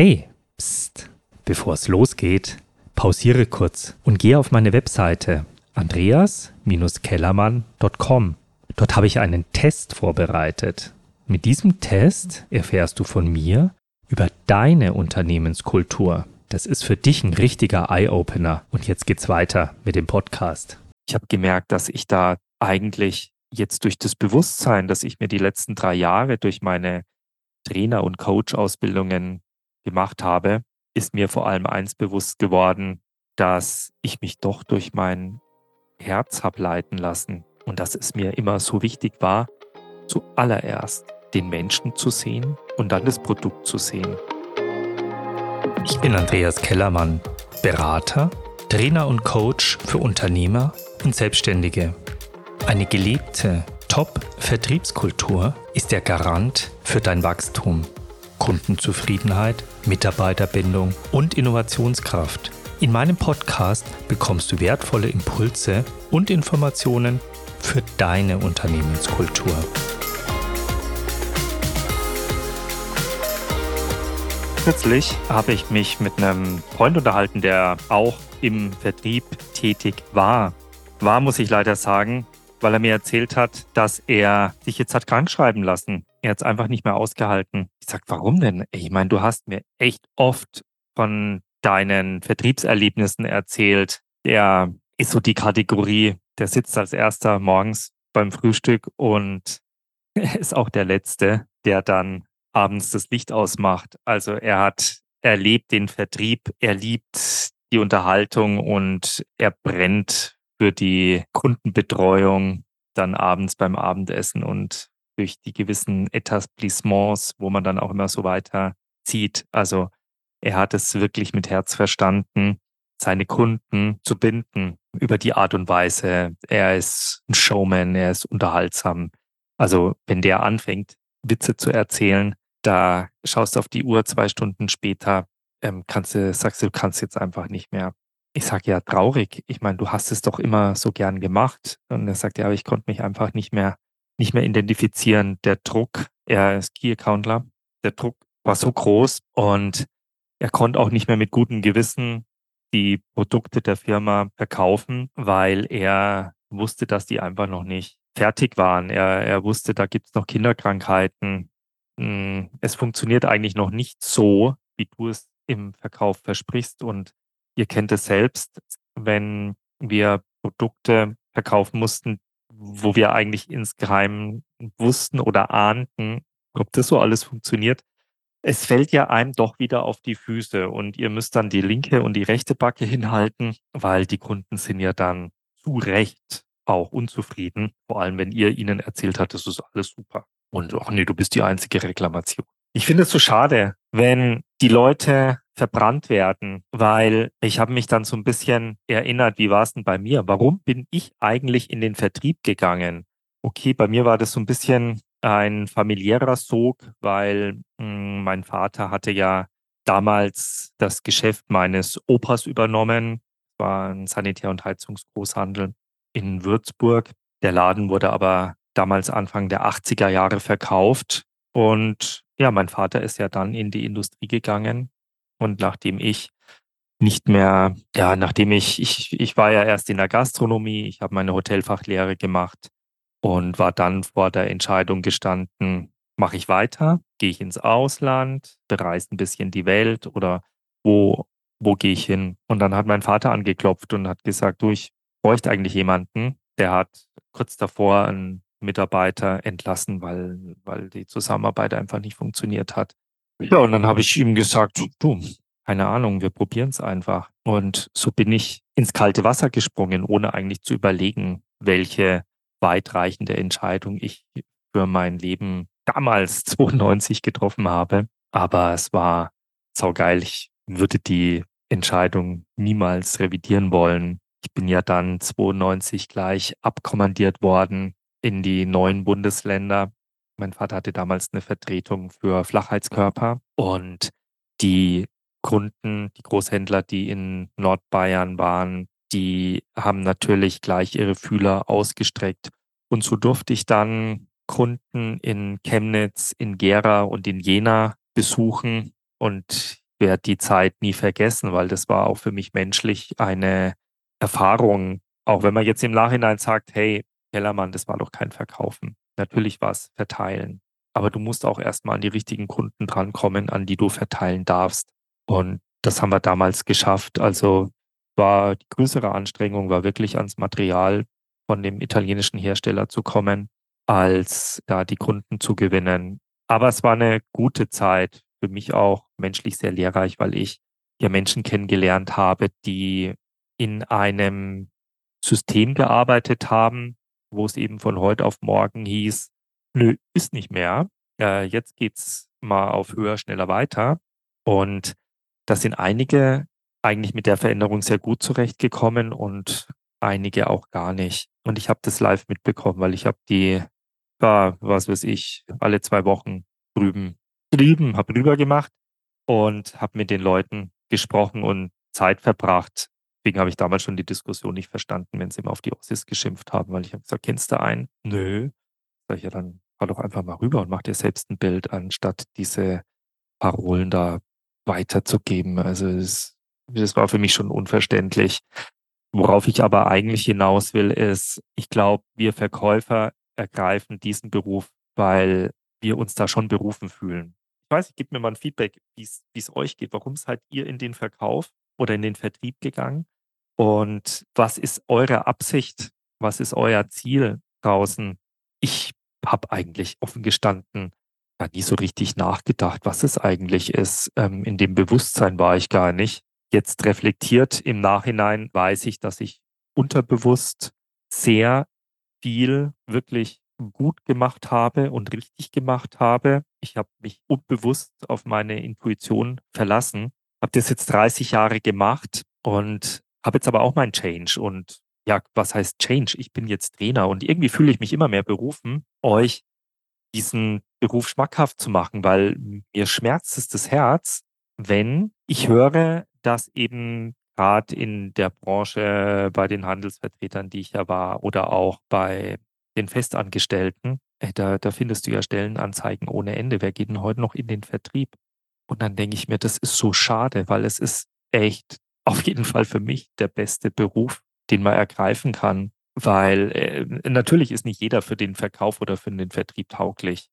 Hey, pst, bevor es losgeht, pausiere kurz und gehe auf meine Webseite andreas-kellermann.com. Dort habe ich einen Test vorbereitet. Mit diesem Test erfährst du von mir über deine Unternehmenskultur. Das ist für dich ein richtiger Eye-Opener. Und jetzt geht's weiter mit dem Podcast. Ich habe gemerkt, dass ich da eigentlich jetzt durch das Bewusstsein, das ich mir die letzten drei Jahre durch meine Trainer- und Coach-Ausbildungen gemacht habe, ist mir vor allem eins bewusst geworden, dass ich mich doch durch mein Herz habe leiten lassen und dass es mir immer so wichtig war, zuallererst den Menschen zu sehen und dann das Produkt zu sehen. Ich bin Andreas Kellermann, Berater, Trainer und Coach für Unternehmer und Selbstständige. Eine gelebte Top-Vertriebskultur ist der Garant für dein Wachstum, Kundenzufriedenheit, Mitarbeiterbindung und Innovationskraft. In meinem Podcast bekommst du wertvolle Impulse und Informationen für deine Unternehmenskultur. Kürzlich habe ich mich mit einem Freund unterhalten, der auch im Vertrieb tätig war. War, muss ich leider sagen, weil er mir erzählt hat, dass er sich jetzt hat krank schreiben lassen. Er hat es einfach nicht mehr ausgehalten. Ich sag, warum denn? Ich meine, du hast mir echt oft von deinen Vertriebserlebnissen erzählt. Der ist so die Kategorie, der sitzt als erster morgens beim Frühstück und ist auch der Letzte, der dann abends das Licht ausmacht. Also er hat, er lebt den Vertrieb, er liebt die Unterhaltung und er brennt für die Kundenbetreuung dann abends beim Abendessen und durch die gewissen Etablissements, wo man dann auch immer so weiter zieht. Also er hat es wirklich mit Herz verstanden, seine Kunden zu binden über die Art und Weise. Er ist ein Showman, er ist unterhaltsam. Also wenn der anfängt, Witze zu erzählen, da schaust du auf die Uhr zwei Stunden später, ähm, kannst du, sagst du, du kannst jetzt einfach nicht mehr. Ich sage ja traurig. Ich meine, du hast es doch immer so gern gemacht. Und er sagt ja, aber ich konnte mich einfach nicht mehr, nicht mehr identifizieren. Der Druck, er ist Key Accountler, der Druck war so groß und er konnte auch nicht mehr mit gutem Gewissen die Produkte der Firma verkaufen, weil er wusste, dass die einfach noch nicht fertig waren. Er, er wusste, da gibt es noch Kinderkrankheiten. Hm, es funktioniert eigentlich noch nicht so, wie du es im Verkauf versprichst. Und ihr kennt es selbst, wenn wir Produkte verkaufen mussten, wo wir eigentlich insgeheim wussten oder ahnten, ob das so alles funktioniert, es fällt ja einem doch wieder auf die Füße und ihr müsst dann die linke und die rechte Backe hinhalten, weil die Kunden sind ja dann zu Recht auch unzufrieden, vor allem wenn ihr ihnen erzählt habt, das ist alles super. Und ach nee, du bist die einzige Reklamation. Ich finde es so schade, wenn die Leute verbrannt werden, weil ich habe mich dann so ein bisschen erinnert, wie war es denn bei mir? Warum bin ich eigentlich in den Vertrieb gegangen? Okay, bei mir war das so ein bisschen ein familiärer Sog, weil mh, hm, mein Vater hatte ja damals das Geschäft meines Opas übernommen. War ein Sanitär- und Heizungsgroßhandel in Würzburg. Der Laden wurde aber damals Anfang der 80er Jahre verkauft. Und ja, mein Vater ist ja dann in die Industrie gegangen. Und nachdem ich nicht mehr, ja, nachdem ich, ich, ich war ja erst in der Gastronomie, ich habe meine Hotelfachlehre gemacht und war dann vor der Entscheidung gestanden, mache ich weiter, gehe ich ins Ausland, bereise ein bisschen die Welt oder wo, wo gehe ich hin? Und dann hat mein Vater angeklopft und hat gesagt, du, ich bräuchte eigentlich jemanden, der hat kurz davor einen Mitarbeiter entlassen, weil, weil die Zusammenarbeit einfach nicht funktioniert hat. Ja, und dann habe ich ihm gesagt, du, keine Ahnung, wir probieren es einfach. Und so bin ich ins kalte Wasser gesprungen, ohne eigentlich zu überlegen, welche weitreichende Entscheidung ich für mein Leben damals 92 getroffen habe. Aber es war saugeil. Ich würde die Entscheidung niemals revidieren wollen. Ich bin ja dann 92 gleich abkommandiert worden in die neuen Bundesländer. Mein Vater hatte damals eine Vertretung für Flachheitskörper und die Kunden, die Großhändler, die in Nordbayern waren, die haben natürlich gleich ihre Fühler ausgestreckt. Und so durfte ich dann Kunden in Chemnitz, in Gera und in Jena besuchen. Und werde die Zeit nie vergessen, weil das war auch für mich menschlich eine Erfahrung. Auch wenn man jetzt im Nachhinein sagt, hey, Kellermann, das war doch kein Verkaufen. Natürlich war es verteilen. Aber du musst auch erstmal an die richtigen Kunden drankommen, an die du verteilen darfst. Und das haben wir damals geschafft. Also war die größere Anstrengung, war wirklich ans Material von dem italienischen Hersteller zu kommen, als da die Kunden zu gewinnen. Aber es war eine gute Zeit, für mich auch menschlich sehr lehrreich, weil ich ja Menschen kennengelernt habe, die in einem System gearbeitet haben, wo es eben von heute auf morgen hieß, nö, ist nicht mehr. Äh, jetzt geht's mal auf höher, schneller weiter. Und da sind einige eigentlich mit der Veränderung sehr gut zurechtgekommen und einige auch gar nicht. Und ich habe das live mitbekommen, weil ich habe die, war, was weiß ich, alle zwei Wochen drüben, drüben, habe rüber gemacht und habe mit den Leuten gesprochen und Zeit verbracht. Deswegen habe ich damals schon die Diskussion nicht verstanden, wenn sie immer auf die Ossis geschimpft haben, weil ich habe gesagt, kennst du einen? Nö. Sag ich ja, dann fahr doch einfach mal rüber und mach dir selbst ein Bild, anstatt diese Parolen da weiterzugeben. Also das, das war für mich schon unverständlich. Worauf ich aber eigentlich hinaus will, ist, ich glaube, wir Verkäufer ergreifen diesen Beruf, weil wir uns da schon berufen fühlen. Ich weiß, ich gebe mir mal ein Feedback, wie es euch geht. Warum seid ihr in den Verkauf oder in den Vertrieb gegangen? Und was ist eure Absicht? Was ist euer Ziel draußen? Ich habe eigentlich offen gestanden gar nie so richtig nachgedacht, was es eigentlich ist. Ähm, in dem Bewusstsein war ich gar nicht. Jetzt reflektiert im Nachhinein weiß ich, dass ich unterbewusst sehr viel wirklich gut gemacht habe und richtig gemacht habe. Ich habe mich unbewusst auf meine Intuition verlassen, habe das jetzt 30 Jahre gemacht und habe jetzt aber auch mein Change und ja, was heißt Change? Ich bin jetzt Trainer und irgendwie fühle ich mich immer mehr berufen, euch diesen Beruf schmackhaft zu machen, weil mir schmerzt es das Herz, wenn ich höre, dass eben gerade in der Branche bei den Handelsvertretern, die ich ja war, oder auch bei den Festangestellten, da, da findest du ja Stellenanzeigen ohne Ende. Wer geht denn heute noch in den Vertrieb? Und dann denke ich mir, das ist so schade, weil es ist echt auf jeden Fall für mich der beste Beruf, den man ergreifen kann, weil äh, natürlich ist nicht jeder für den Verkauf oder für den Vertrieb tauglich.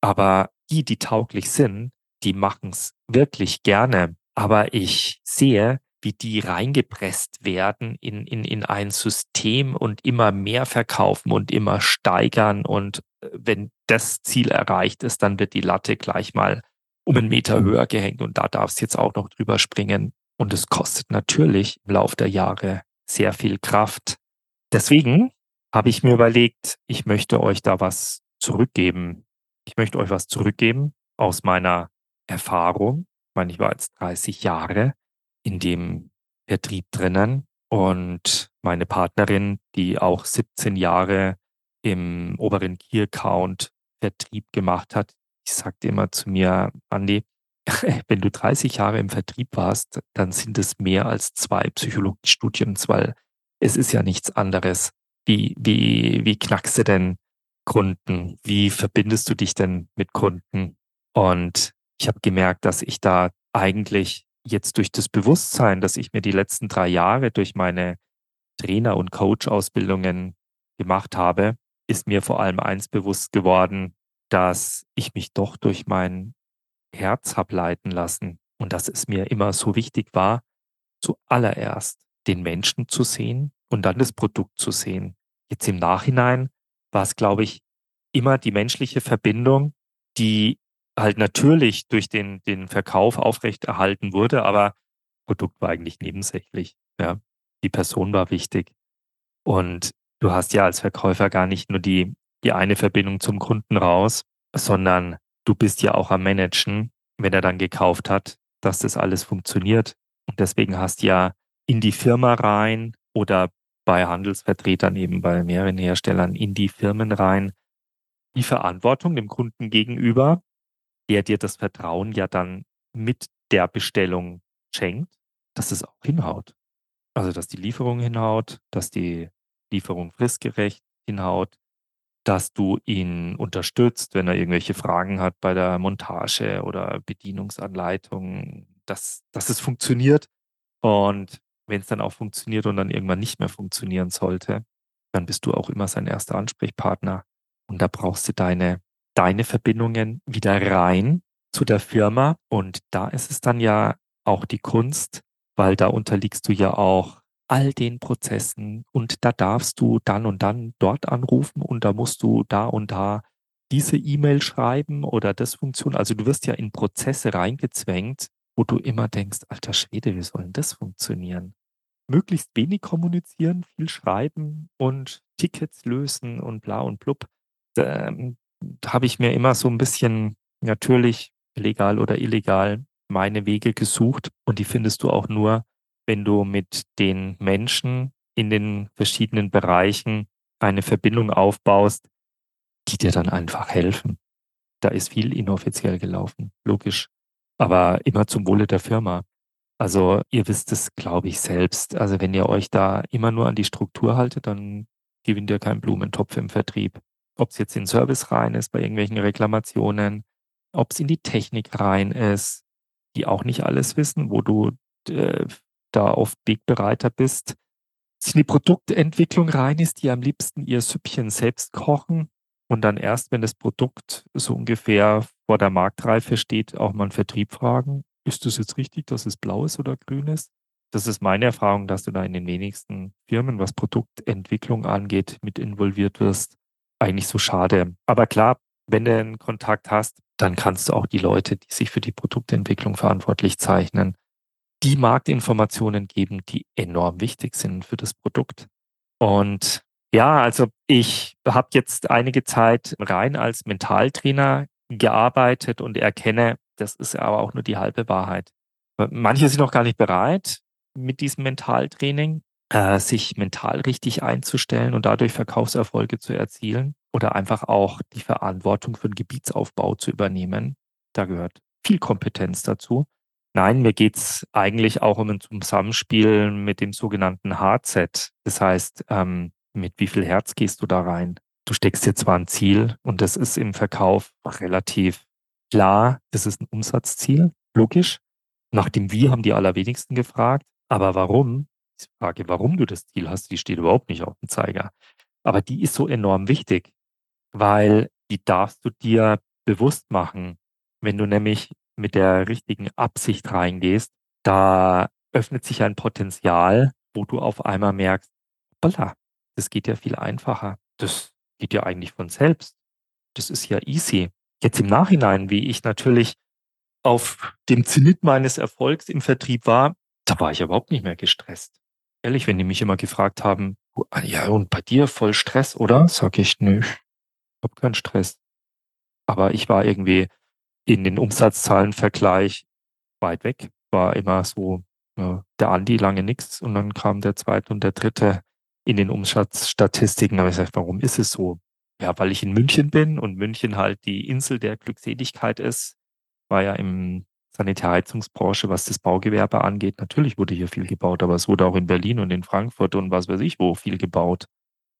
Aber die, die tauglich sind, die machen es wirklich gerne. Aber ich sehe, wie die reingepresst werden in, in, in ein System und immer mehr verkaufen und immer steigern. Und äh, wenn das Ziel erreicht ist, dann wird die Latte gleich mal um einen Meter höher gehängt und da darfst jetzt auch noch drüber springen. Und es kostet natürlich im Laufe der Jahre sehr viel Kraft. Deswegen habe ich mir überlegt, ich möchte euch da was zurückgeben. Ich möchte euch was zurückgeben aus meiner Erfahrung. Ich meine, ich war jetzt 30 Jahre in dem Vertrieb drinnen und meine Partnerin, die auch 17 Jahre im oberen Key Account Vertrieb gemacht hat, die sagte immer zu mir, Andi, wenn du 30 Jahre im Vertrieb warst, dann sind es mehr als zwei Psychologiestudien, weil es ist ja nichts anderes. Wie, wie, wie knackst du denn Kunden? Wie verbindest du dich denn mit Kunden? Und ich habe gemerkt, dass ich da eigentlich jetzt durch das Bewusstsein, dass ich mir die letzten drei Jahre durch meine Trainer- und Coach-Ausbildungen gemacht habe, ist mir vor allem eins bewusst geworden, dass ich mich doch durch mein Herz habe leiten lassen und dass es mir immer so wichtig war, zuallererst den Menschen zu sehen und dann das Produkt zu sehen. Jetzt im Nachhinein war es, glaube ich, immer die menschliche Verbindung, die halt natürlich durch den, den Verkauf aufrechterhalten wurde, aber Produkt war eigentlich nebensächlich. Ja. Die Person war wichtig. Und du hast ja als Verkäufer gar nicht nur die, die eine Verbindung zum Kunden raus, sondern du bist ja auch am Managen, wenn er dann gekauft hat, dass das alles funktioniert. Und deswegen hast du ja in die Firma rein oder bei Handelsvertretern eben bei mehreren Herstellern in die Firmen rein die Verantwortung dem Kunden gegenüber, der dir das Vertrauen ja dann mit der Bestellung schenkt, dass es auch hinhaut. Also, dass die Lieferung hinhaut, dass die Lieferung fristgerecht hinhaut, dass du ihn unterstützt, wenn er irgendwelche Fragen hat bei der Montage oder Bedienungsanleitung, dass, dass es funktioniert. Und wenn es dann auch funktioniert und dann irgendwann nicht mehr funktionieren sollte, dann bist du auch immer sein erster Ansprechpartner. Und da brauchst du deine, deine Verbindungen wieder rein zu der Firma. Und da ist es dann ja auch die Kunst, weil da unterliegst du ja auch all den Prozessen und da darfst du dann und dann dort anrufen und da musst du da und da diese E-Mail schreiben oder das Funktion. Also du wirst ja in Prozesse reingezwängt, wo du immer denkst, alter Schwede, wie soll denn das funktionieren? Möglichst wenig kommunizieren, viel schreiben und Tickets lösen und bla und blub. Da, ähm, da habe ich mir immer so ein bisschen natürlich legal oder illegal meine Wege gesucht und die findest du auch nur, wenn du mit den Menschen in den verschiedenen Bereichen eine Verbindung aufbaust, die dir dann einfach helfen. Da ist viel inoffiziell gelaufen, logisch, aber immer zum Wohle der Firma. Also ihr wisst es, glaube ich, selbst. Also wenn ihr euch da immer nur an die Struktur haltet, dann gewinnt ihr keinen Blumentopf im Vertrieb. Ob es jetzt in Service rein ist, bei irgendwelchen Reklamationen, ob es in die Technik rein ist, die auch nicht alles wissen, wo du äh, da oft wegbereiter bist. In die Produktentwicklung rein ist, die am liebsten ihr Süppchen selbst kochen und dann erst, wenn das Produkt so ungefähr vor der Marktreife steht, auch mal einen Vertrieb fragen, ist das jetzt richtig, dass es blau ist oder grün ist? Das ist meine Erfahrung, dass du da in den wenigsten Firmen, was Produktentwicklung angeht, mit involviert wirst. Eigentlich so schade. Aber klar, wenn du einen Kontakt hast, dann kannst du auch die Leute, die sich für die Produktentwicklung verantwortlich zeichnen, die Marktinformationen geben, die enorm wichtig sind für das Produkt. Und ja, also ich habe jetzt einige Zeit rein als Mentaltrainer gearbeitet und erkenne, das ist aber auch nur die halbe Wahrheit. Manche sind noch gar nicht bereit mit diesem Mentaltraining, äh, sich mental richtig einzustellen und dadurch Verkaufserfolge zu erzielen oder einfach auch die Verantwortung für den Gebietsaufbau zu übernehmen. Da gehört viel Kompetenz dazu. Nein, mir geht's eigentlich auch um ein Zusammenspiel mit dem sogenannten Hardset. Das heißt, ähm, mit wie viel Herz gehst du da rein? Du steckst dir zwar ein Ziel und das ist im Verkauf relativ klar, das ist ein Umsatzziel, logisch. Nach dem Wie haben die allerwenigsten gefragt. Aber warum? Die Frage, warum du das Ziel hast, die steht überhaupt nicht auf dem Zeiger. Aber die ist so enorm wichtig, weil die darfst du dir bewusst machen. Wenn du nämlich mit der richtigen Absicht reingehst, da öffnet sich ein Potenzial, wo du auf einmal merkst, hoppala, das geht ja viel einfacher. Das geht ja eigentlich von selbst. Das ist ja easy. Jetzt im Nachhinein, wie ich natürlich auf dem Zenit meines Erfolgs im Vertrieb war, da war ich überhaupt nicht mehr gestresst. Ehrlich, wenn die mich immer gefragt haben, ah ja, und bei dir voll Stress, oder? Sag ich, nö, ich hab keinen Stress. Aber ich war irgendwie in den Umsatzzahlenvergleich weit weg. War immer so, ja, der Andi lange nichts und dann kam der zweite und der dritte in den Umsatzstatistiken. Habe ich gesagt, warum ist es so? Ja, weil ich in München bin und München halt die Insel der Glückseligkeit ist. War ja im Sanitärheizungsbranche, was das Baugewerbe angeht. Natürlich wurde hier viel gebaut, aber es wurde auch in Berlin und in Frankfurt und was weiß ich wo viel gebaut.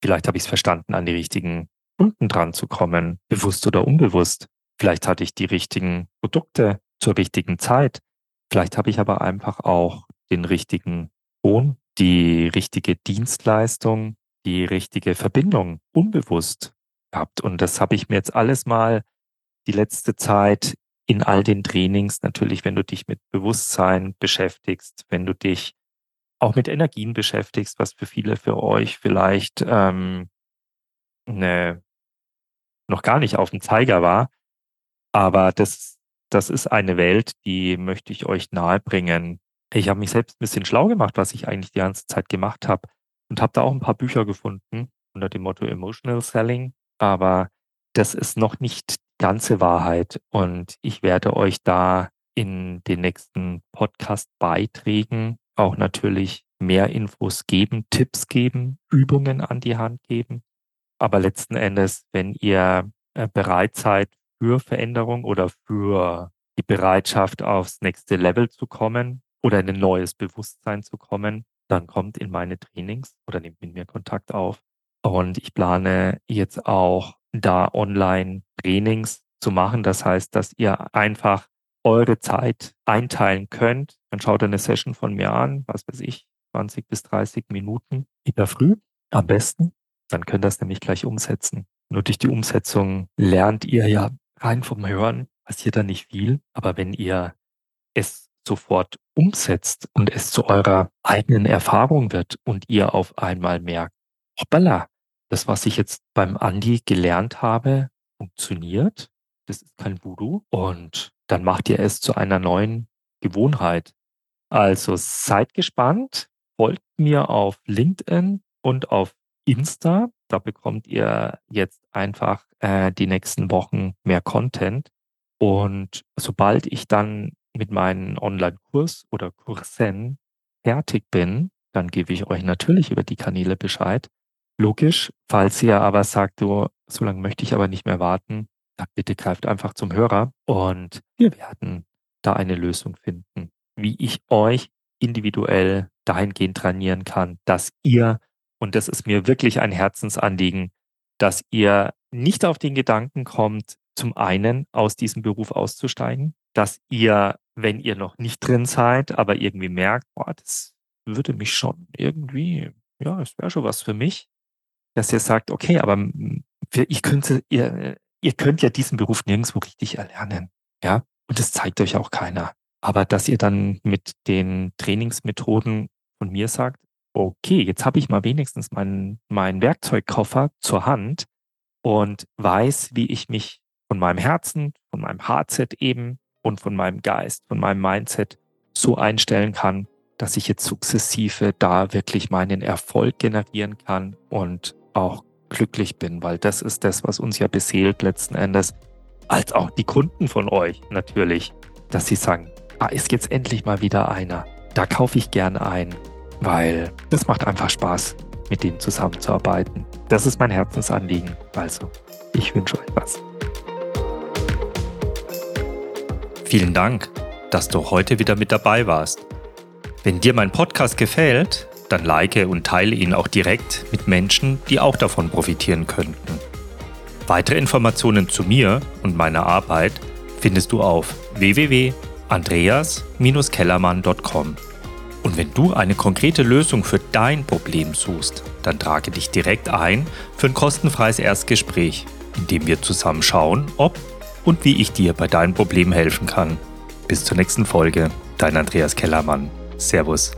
Vielleicht habe ich es verstanden, an die richtigen Kunden dran zu kommen, bewusst oder unbewusst. Vielleicht hatte ich die richtigen Produkte zur richtigen Zeit. Vielleicht habe ich aber einfach auch den richtigen Ton, die richtige Dienstleistung, die richtige Verbindung unbewusst gehabt. Und das habe ich mir jetzt alles mal die letzte Zeit in all den Trainings, natürlich, wenn du dich mit Bewusstsein beschäftigst, wenn du dich auch mit Energien beschäftigst, was für viele für euch vielleicht ähm, ne, noch gar nicht auf dem Zeiger war, aber das, das ist eine Welt, die möchte ich euch nahebringen. Ich habe mich selbst ein bisschen schlau gemacht, was ich eigentlich die ganze Zeit gemacht habe und habe da auch ein paar Bücher gefunden unter dem Motto Emotional Selling. Aber das ist noch nicht ganze Wahrheit und ich werde euch da in den nächsten Podcast-Beiträgen auch natürlich mehr Infos geben, Tipps geben, Übungen an die Hand geben. Aber letzten Endes, wenn ihr äh, bereit seid für Veränderung oder für die Bereitschaft, aufs nächste Level zu kommen oder in ein neues Bewusstsein zu kommen, dann kommt in meine Trainings oder nehmt mit mir Kontakt auf. Und ich plane jetzt auch da online Trainings zu machen. Das heißt, dass ihr einfach eure Zeit einteilen könnt, dann schaut eine Session von mir an, was weiß ich, 20 bis 30 Minuten in der Früh am besten. Dann könnt ihr das nämlich gleich umsetzen. Nur durch die Umsetzung lernt ihr ja rein vom Hören, passiert da nicht viel. Aber wenn ihr es sofort umsetzt und es zu eurer eigenen Erfahrung wird und ihr auf einmal merkt, hoppala, das, was ich jetzt beim Andi gelernt habe, funktioniert. Das ist kein Voodoo. Und dann macht ihr es zu einer neuen Gewohnheit. Also seid gespannt, folgt mir auf LinkedIn und auf Insta. Da bekommt ihr jetzt einfach äh, die nächsten Wochen mehr Content. Und sobald ich dann mit meinem Online-Kurs oder Kursen fertig bin, dann gebe ich euch natürlich über die Kanäle Bescheid. Logisch, falls ihr aber sagt, du, so lange möchte ich aber nicht mehr warten, dann bitte greift einfach zum Hörer und wir werden da eine Lösung finden, wie ich euch individuell dahingehend trainieren kann, dass ihr, und das ist mir wirklich ein Herzensanliegen, dass ihr nicht auf den Gedanken kommt, zum einen aus diesem Beruf auszusteigen, dass ihr, wenn ihr noch nicht drin seid, aber irgendwie merkt, boah, das würde mich schon irgendwie, ja, es wäre schon was für mich, dass ihr sagt, okay, aber ich könnte, ihr, ihr könnt ja diesen Beruf nirgendwo richtig erlernen. Ja, und das zeigt euch auch keiner. Aber dass ihr dann mit den Trainingsmethoden von mir sagt, okay, jetzt habe ich mal wenigstens meinen, meinen Werkzeugkoffer zur Hand und weiß, wie ich mich von meinem Herzen, von meinem Hardset eben und von meinem Geist, von meinem Mindset so einstellen kann, dass ich jetzt sukzessive da wirklich meinen Erfolg generieren kann und auch glücklich bin, weil das ist das, was uns ja beseelt letzten Endes, als auch die Kunden von euch natürlich, dass sie sagen, da ist jetzt endlich mal wieder einer, da kaufe ich gern ein, weil das macht einfach Spaß, mit denen zusammenzuarbeiten. Das ist mein Herzensanliegen. Also, ich wünsche euch was. Vielen Dank, dass du heute wieder mit dabei warst. Wenn dir mein Podcast gefällt, dann like und teile ihn auch direkt mit Menschen, die auch davon profitieren könnten. Weitere Informationen zu mir und meiner Arbeit findest du auf www.andreas-kellermann.com. Und wenn du eine konkrete Lösung für dein Problem suchst, dann trage dich direkt ein für ein kostenfreies Erstgespräch, in dem wir zusammen schauen, ob und wie ich dir bei deinem Problem helfen kann. Bis zur nächsten Folge, dein Andreas Kellermann. Servus.